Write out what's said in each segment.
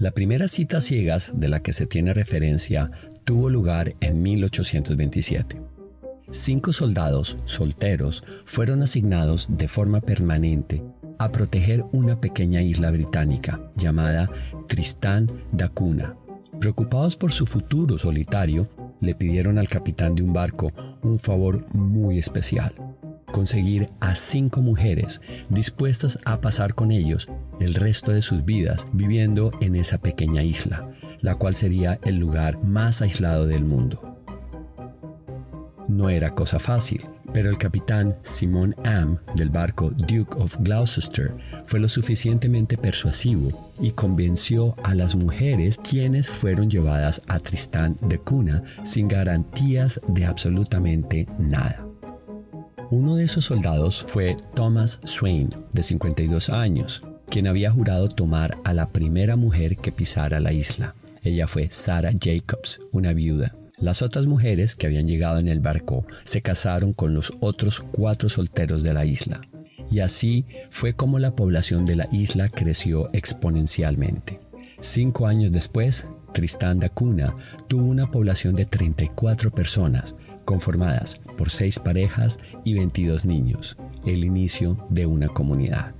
La primera cita ciegas de la que se tiene referencia tuvo lugar en 1827. Cinco soldados solteros fueron asignados de forma permanente a proteger una pequeña isla británica llamada Tristán da Cunha. Preocupados por su futuro solitario, le pidieron al capitán de un barco un favor muy especial, conseguir a cinco mujeres dispuestas a pasar con ellos el resto de sus vidas viviendo en esa pequeña isla, la cual sería el lugar más aislado del mundo. No era cosa fácil, pero el capitán Simon Am del barco Duke of Gloucester fue lo suficientemente persuasivo y convenció a las mujeres quienes fueron llevadas a Tristán de Cuna sin garantías de absolutamente nada. Uno de esos soldados fue Thomas Swain, de 52 años, quien había jurado tomar a la primera mujer que pisara la isla. Ella fue Sarah Jacobs, una viuda. Las otras mujeres que habían llegado en el barco se casaron con los otros cuatro solteros de la isla. Y así fue como la población de la isla creció exponencialmente. Cinco años después, Tristán da Cunha tuvo una población de 34 personas, conformadas por seis parejas y 22 niños, el inicio de una comunidad.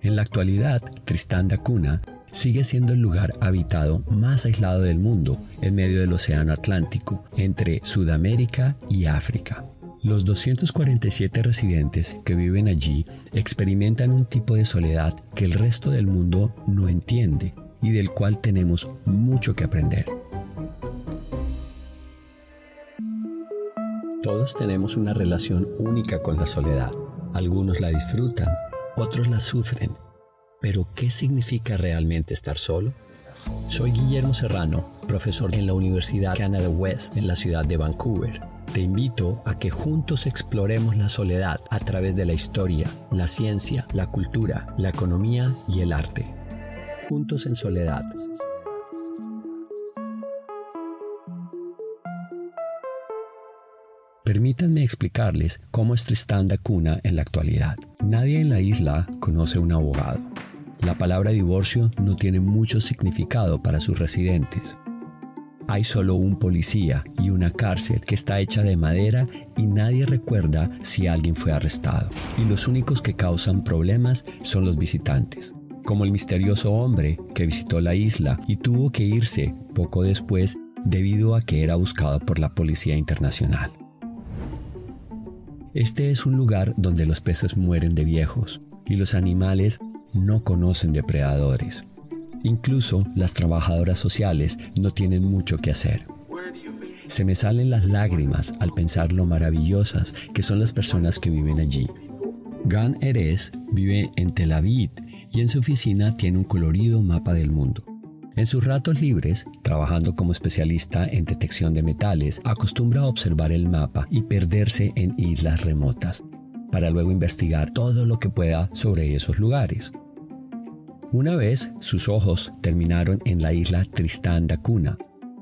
En la actualidad, Tristán da Cunha sigue siendo el lugar habitado más aislado del mundo en medio del Océano Atlántico, entre Sudamérica y África. Los 247 residentes que viven allí experimentan un tipo de soledad que el resto del mundo no entiende y del cual tenemos mucho que aprender. Todos tenemos una relación única con la soledad. Algunos la disfrutan, otros la sufren pero, ¿qué significa realmente estar solo? Soy Guillermo Serrano, profesor en la Universidad Canada West en la ciudad de Vancouver. Te invito a que juntos exploremos la soledad a través de la historia, la ciencia, la cultura, la economía y el arte. Juntos en soledad. Permítanme explicarles cómo es Tristán da Cuna en la actualidad. Nadie en la isla conoce un abogado. La palabra divorcio no tiene mucho significado para sus residentes. Hay solo un policía y una cárcel que está hecha de madera y nadie recuerda si alguien fue arrestado. Y los únicos que causan problemas son los visitantes, como el misterioso hombre que visitó la isla y tuvo que irse poco después debido a que era buscado por la Policía Internacional. Este es un lugar donde los peces mueren de viejos y los animales no conocen depredadores. Incluso las trabajadoras sociales no tienen mucho que hacer. Se me salen las lágrimas al pensar lo maravillosas que son las personas que viven allí. Gan Erez vive en Tel Aviv y en su oficina tiene un colorido mapa del mundo. En sus ratos libres, trabajando como especialista en detección de metales, acostumbra a observar el mapa y perderse en islas remotas, para luego investigar todo lo que pueda sobre esos lugares. Una vez sus ojos terminaron en la isla Tristán da Cunha,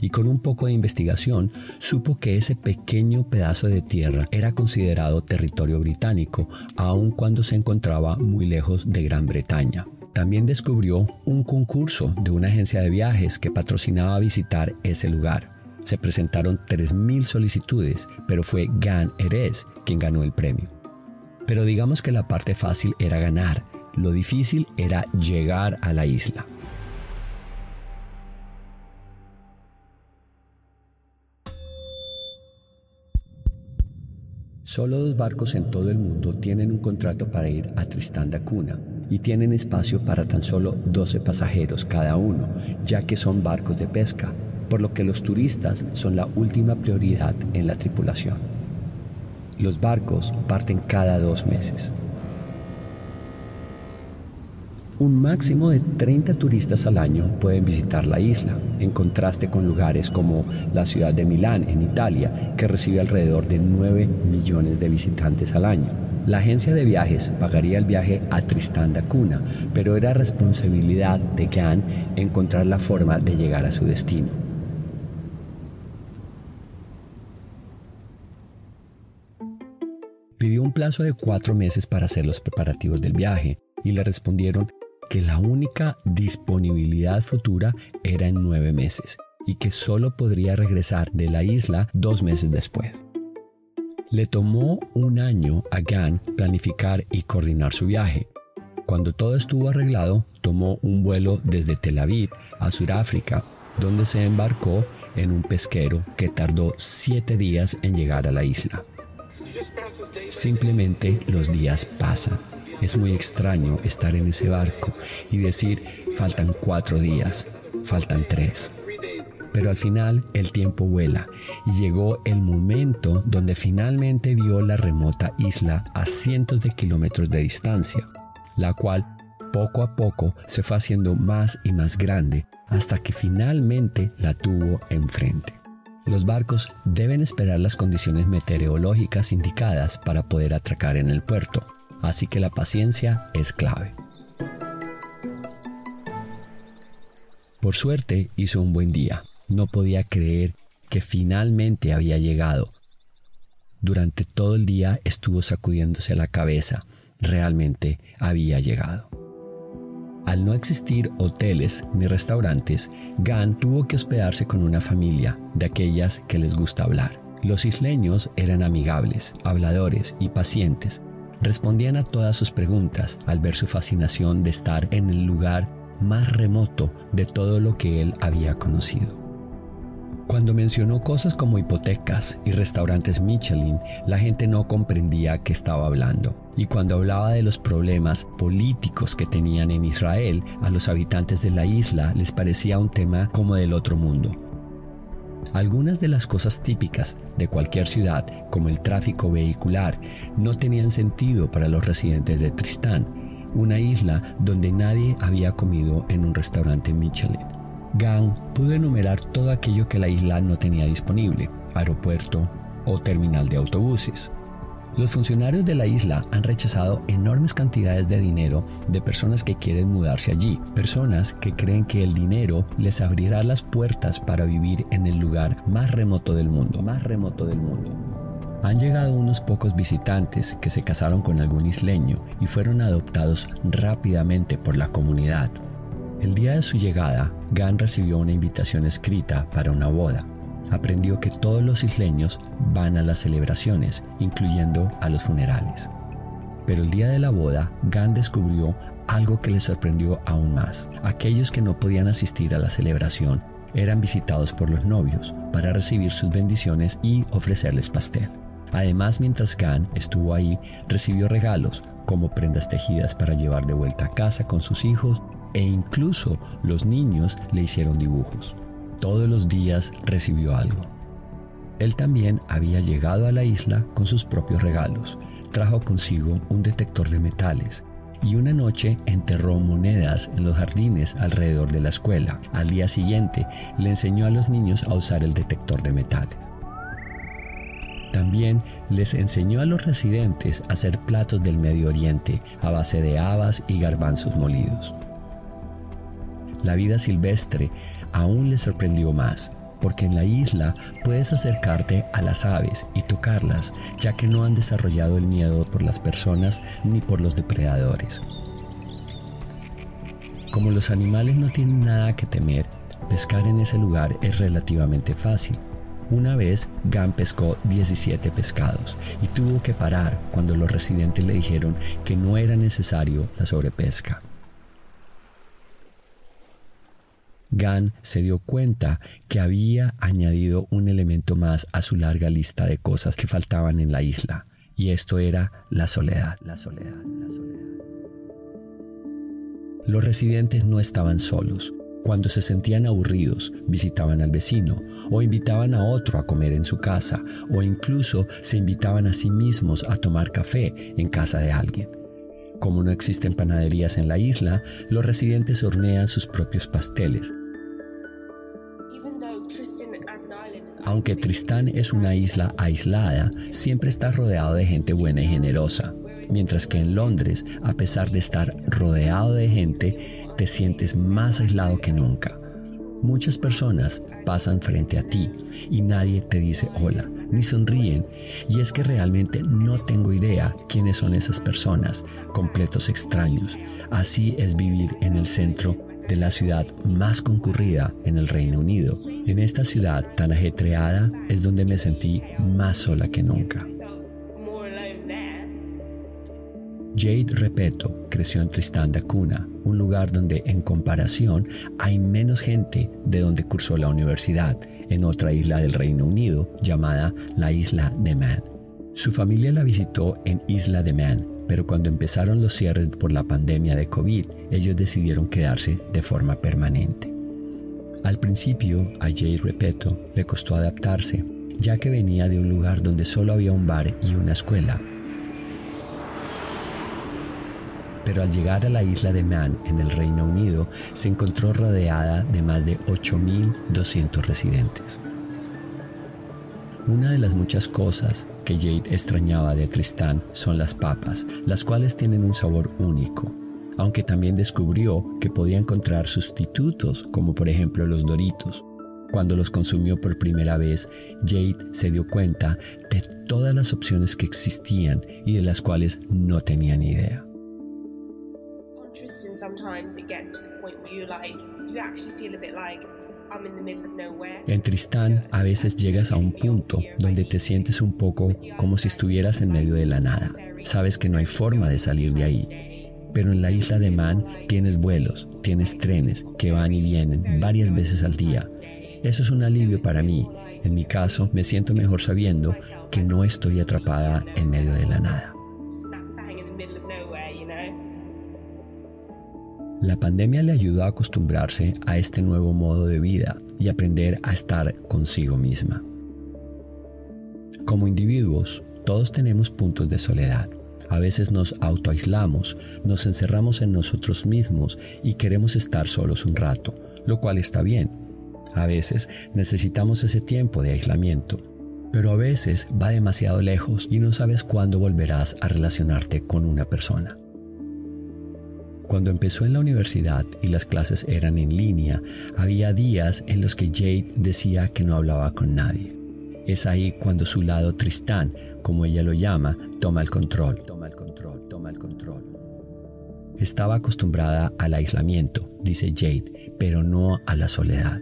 y con un poco de investigación supo que ese pequeño pedazo de tierra era considerado territorio británico, aun cuando se encontraba muy lejos de Gran Bretaña. También descubrió un concurso de una agencia de viajes que patrocinaba visitar ese lugar. Se presentaron 3.000 solicitudes, pero fue Gan Erez quien ganó el premio. Pero digamos que la parte fácil era ganar, lo difícil era llegar a la isla. Solo dos barcos en todo el mundo tienen un contrato para ir a Tristán da Cuna y tienen espacio para tan solo 12 pasajeros cada uno, ya que son barcos de pesca, por lo que los turistas son la última prioridad en la tripulación. Los barcos parten cada dos meses. Un máximo de 30 turistas al año pueden visitar la isla, en contraste con lugares como la ciudad de Milán, en Italia, que recibe alrededor de 9 millones de visitantes al año. La agencia de viajes pagaría el viaje a Tristán da Cunha, pero era responsabilidad de Gan encontrar la forma de llegar a su destino. Pidió un plazo de cuatro meses para hacer los preparativos del viaje y le respondieron que la única disponibilidad futura era en nueve meses y que solo podría regresar de la isla dos meses después. Le tomó un año a Gan planificar y coordinar su viaje. Cuando todo estuvo arreglado, tomó un vuelo desde Tel Aviv a Sudáfrica, donde se embarcó en un pesquero que tardó siete días en llegar a la isla. Simplemente los días pasan es muy extraño estar en ese barco y decir, faltan cuatro días, faltan tres. Pero al final el tiempo vuela y llegó el momento donde finalmente vio la remota isla a cientos de kilómetros de distancia, la cual poco a poco se fue haciendo más y más grande hasta que finalmente la tuvo enfrente. Los barcos deben esperar las condiciones meteorológicas indicadas para poder atracar en el puerto así que la paciencia es clave. Por suerte hizo un buen día. No podía creer que finalmente había llegado. Durante todo el día estuvo sacudiéndose la cabeza. Realmente había llegado. Al no existir hoteles ni restaurantes, Gan tuvo que hospedarse con una familia de aquellas que les gusta hablar. Los isleños eran amigables, habladores y pacientes, respondían a todas sus preguntas al ver su fascinación de estar en el lugar más remoto de todo lo que él había conocido. Cuando mencionó cosas como hipotecas y restaurantes Michelin, la gente no comprendía qué estaba hablando. Y cuando hablaba de los problemas políticos que tenían en Israel, a los habitantes de la isla les parecía un tema como del otro mundo. Algunas de las cosas típicas de cualquier ciudad, como el tráfico vehicular, no tenían sentido para los residentes de Tristán, una isla donde nadie había comido en un restaurante Michelin. Gang pudo enumerar todo aquello que la isla no tenía disponible, aeropuerto o terminal de autobuses. Los funcionarios de la isla han rechazado enormes cantidades de dinero de personas que quieren mudarse allí, personas que creen que el dinero les abrirá las puertas para vivir en el lugar más remoto del mundo, más remoto del mundo. Han llegado unos pocos visitantes que se casaron con algún isleño y fueron adoptados rápidamente por la comunidad. El día de su llegada, Gan recibió una invitación escrita para una boda aprendió que todos los isleños van a las celebraciones, incluyendo a los funerales. Pero el día de la boda, Gan descubrió algo que le sorprendió aún más. Aquellos que no podían asistir a la celebración eran visitados por los novios para recibir sus bendiciones y ofrecerles pastel. Además, mientras Gan estuvo ahí, recibió regalos como prendas tejidas para llevar de vuelta a casa con sus hijos e incluso los niños le hicieron dibujos todos los días recibió algo. Él también había llegado a la isla con sus propios regalos. Trajo consigo un detector de metales y una noche enterró monedas en los jardines alrededor de la escuela. Al día siguiente le enseñó a los niños a usar el detector de metales. También les enseñó a los residentes a hacer platos del Medio Oriente a base de habas y garbanzos molidos. La vida silvestre aún le sorprendió más, porque en la isla puedes acercarte a las aves y tocarlas, ya que no han desarrollado el miedo por las personas ni por los depredadores. Como los animales no tienen nada que temer, pescar en ese lugar es relativamente fácil. Una vez Gan pescó 17 pescados y tuvo que parar cuando los residentes le dijeron que no era necesario la sobrepesca. Gan se dio cuenta que había añadido un elemento más a su larga lista de cosas que faltaban en la isla, y esto era la soledad, la soledad, la soledad. Los residentes no estaban solos. Cuando se sentían aburridos, visitaban al vecino o invitaban a otro a comer en su casa o incluso se invitaban a sí mismos a tomar café en casa de alguien. Como no existen panaderías en la isla, los residentes hornean sus propios pasteles. Aunque Tristán es una isla aislada, siempre está rodeado de gente buena y generosa. Mientras que en Londres, a pesar de estar rodeado de gente, te sientes más aislado que nunca. Muchas personas pasan frente a ti y nadie te dice hola, ni sonríen. Y es que realmente no tengo idea quiénes son esas personas, completos extraños. Así es vivir en el centro de la ciudad más concurrida en el Reino Unido. En esta ciudad tan ajetreada es donde me sentí más sola que nunca. Jade Repeto creció en Tristán da Cunha, un lugar donde en comparación hay menos gente de donde cursó la universidad, en otra isla del Reino Unido llamada la Isla de Man. Su familia la visitó en Isla de Man, pero cuando empezaron los cierres por la pandemia de COVID, ellos decidieron quedarse de forma permanente. Al principio, a Jade Repeto le costó adaptarse, ya que venía de un lugar donde solo había un bar y una escuela, pero al llegar a la isla de Man en el Reino Unido se encontró rodeada de más de 8.200 residentes. Una de las muchas cosas que Jade extrañaba de Tristán son las papas, las cuales tienen un sabor único, aunque también descubrió que podía encontrar sustitutos como por ejemplo los doritos. Cuando los consumió por primera vez, Jade se dio cuenta de todas las opciones que existían y de las cuales no tenía ni idea. En Tristán a veces llegas a un punto donde te sientes un poco como si estuvieras en medio de la nada. Sabes que no hay forma de salir de ahí. Pero en la isla de Man tienes vuelos, tienes trenes que van y vienen varias veces al día. Eso es un alivio para mí. En mi caso, me siento mejor sabiendo que no estoy atrapada en medio de la nada. La pandemia le ayudó a acostumbrarse a este nuevo modo de vida y aprender a estar consigo misma. Como individuos, todos tenemos puntos de soledad. A veces nos autoaislamos, nos encerramos en nosotros mismos y queremos estar solos un rato, lo cual está bien. A veces necesitamos ese tiempo de aislamiento, pero a veces va demasiado lejos y no sabes cuándo volverás a relacionarte con una persona. Cuando empezó en la universidad y las clases eran en línea, había días en los que Jade decía que no hablaba con nadie. Es ahí cuando su lado Tristán, como ella lo llama, toma el control. Toma el control, toma el control. Estaba acostumbrada al aislamiento, dice Jade, pero no a la soledad.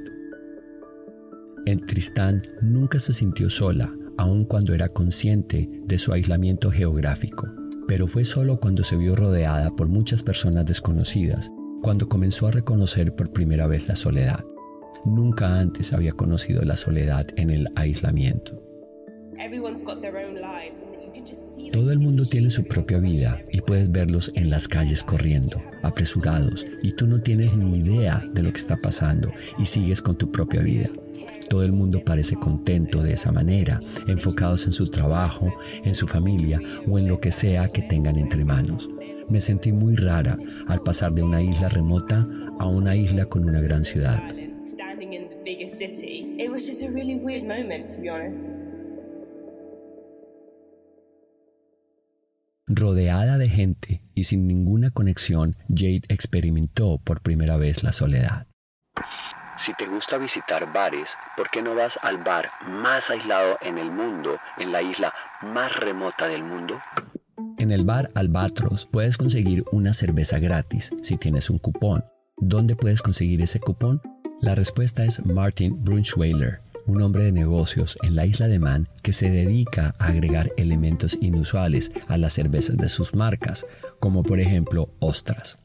En Tristán nunca se sintió sola, aun cuando era consciente de su aislamiento geográfico pero fue solo cuando se vio rodeada por muchas personas desconocidas, cuando comenzó a reconocer por primera vez la soledad. Nunca antes había conocido la soledad en el aislamiento. Todo el mundo tiene su propia vida y puedes verlos en las calles corriendo, apresurados, y tú no tienes ni idea de lo que está pasando y sigues con tu propia vida. Todo el mundo parece contento de esa manera, enfocados en su trabajo, en su familia o en lo que sea que tengan entre manos. Me sentí muy rara al pasar de una isla remota a una isla con una gran ciudad. Rodeada de gente y sin ninguna conexión, Jade experimentó por primera vez la soledad. Si te gusta visitar bares, ¿por qué no vas al bar más aislado en el mundo, en la isla más remota del mundo? En el bar Albatros puedes conseguir una cerveza gratis si tienes un cupón. ¿Dónde puedes conseguir ese cupón? La respuesta es Martin Brunschweiler, un hombre de negocios en la isla de Man que se dedica a agregar elementos inusuales a las cervezas de sus marcas, como por ejemplo ostras.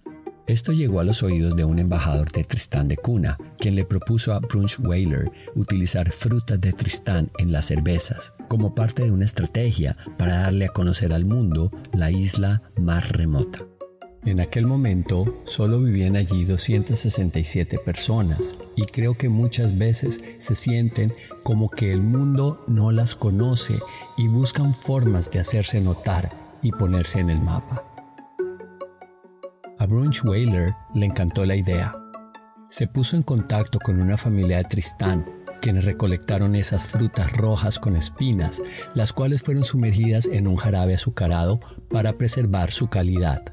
Esto llegó a los oídos de un embajador de Tristán de Cuna, quien le propuso a Brunschweiler utilizar frutas de Tristán en las cervezas, como parte de una estrategia para darle a conocer al mundo la isla más remota. En aquel momento solo vivían allí 267 personas y creo que muchas veces se sienten como que el mundo no las conoce y buscan formas de hacerse notar y ponerse en el mapa. A Brunch Whaler le encantó la idea. Se puso en contacto con una familia de Tristán, quienes recolectaron esas frutas rojas con espinas, las cuales fueron sumergidas en un jarabe azucarado para preservar su calidad.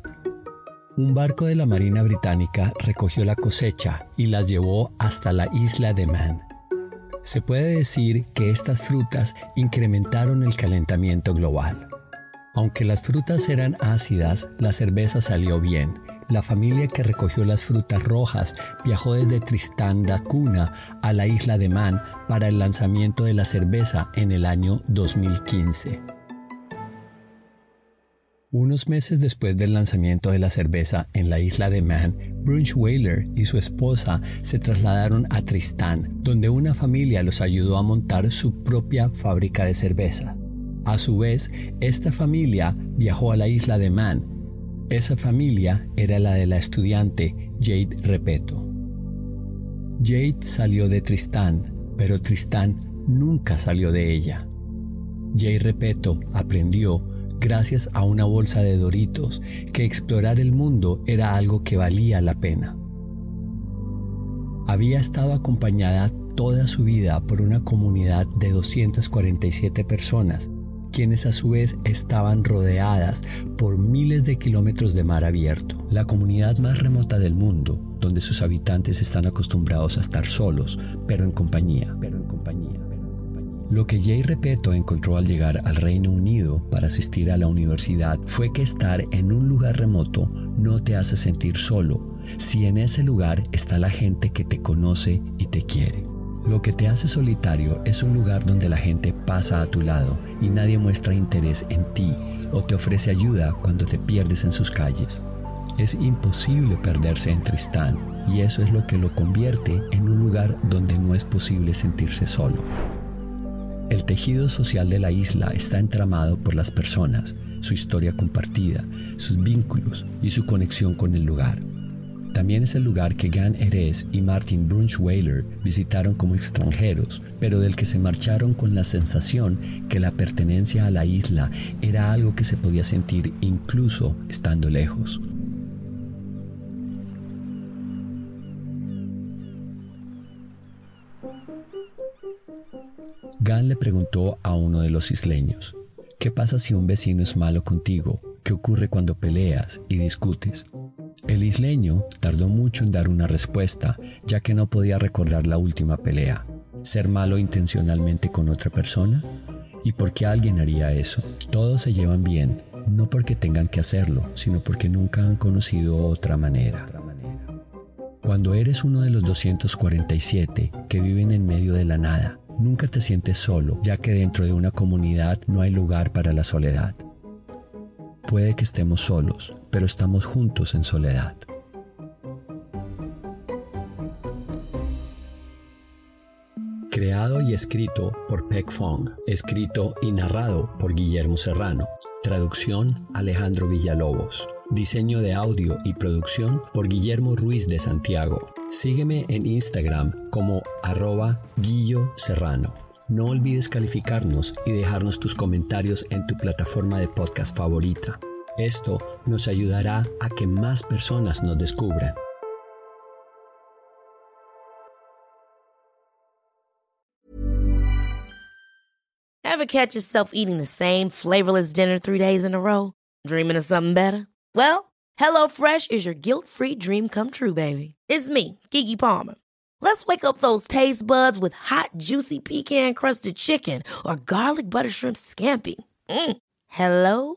Un barco de la Marina Británica recogió la cosecha y las llevó hasta la isla de Man. Se puede decir que estas frutas incrementaron el calentamiento global. Aunque las frutas eran ácidas, la cerveza salió bien. La familia que recogió las frutas rojas viajó desde Tristán da Cunha a la isla de Man para el lanzamiento de la cerveza en el año 2015. Unos meses después del lanzamiento de la cerveza en la isla de Man, Brunch Whaler y su esposa se trasladaron a Tristán, donde una familia los ayudó a montar su propia fábrica de cerveza. A su vez, esta familia viajó a la isla de Man. Esa familia era la de la estudiante Jade Repeto. Jade salió de Tristán, pero Tristán nunca salió de ella. Jade Repeto aprendió gracias a una bolsa de Doritos, que explorar el mundo era algo que valía la pena. Había estado acompañada toda su vida por una comunidad de 247 personas, quienes a su vez estaban rodeadas por miles de kilómetros de mar abierto. La comunidad más remota del mundo, donde sus habitantes están acostumbrados a estar solos, pero en compañía, pero en compañía. Lo que Jay Repeto encontró al llegar al Reino Unido para asistir a la universidad fue que estar en un lugar remoto no te hace sentir solo, si en ese lugar está la gente que te conoce y te quiere. Lo que te hace solitario es un lugar donde la gente pasa a tu lado y nadie muestra interés en ti o te ofrece ayuda cuando te pierdes en sus calles. Es imposible perderse en Tristán y eso es lo que lo convierte en un lugar donde no es posible sentirse solo. El tejido social de la isla está entramado por las personas, su historia compartida, sus vínculos y su conexión con el lugar. También es el lugar que Gan Erez y Martin Brunschweiler visitaron como extranjeros, pero del que se marcharon con la sensación que la pertenencia a la isla era algo que se podía sentir incluso estando lejos. Gan le preguntó a uno de los isleños, ¿qué pasa si un vecino es malo contigo? ¿Qué ocurre cuando peleas y discutes? El isleño tardó mucho en dar una respuesta, ya que no podía recordar la última pelea. ¿Ser malo intencionalmente con otra persona? ¿Y por qué alguien haría eso? Todos se llevan bien, no porque tengan que hacerlo, sino porque nunca han conocido otra manera. Cuando eres uno de los 247 que viven en medio de la nada, Nunca te sientes solo, ya que dentro de una comunidad no hay lugar para la soledad. Puede que estemos solos, pero estamos juntos en soledad. Creado y escrito por Peck Fong, escrito y narrado por Guillermo Serrano. Traducción Alejandro Villalobos. Diseño de audio y producción por Guillermo Ruiz de Santiago. Sígueme en Instagram como arroba Guillo Serrano. No olvides calificarnos y dejarnos tus comentarios en tu plataforma de podcast favorita. Esto nos ayudará a que más personas nos descubran. Ever catch yourself eating the same flavorless dinner three days in a row? Dreaming of something better? Well, HelloFresh is your guilt-free dream come true, baby. It's me, Kiki Palmer. Let's wake up those taste buds with hot, juicy pecan-crusted chicken or garlic butter shrimp scampi. Mm. Hello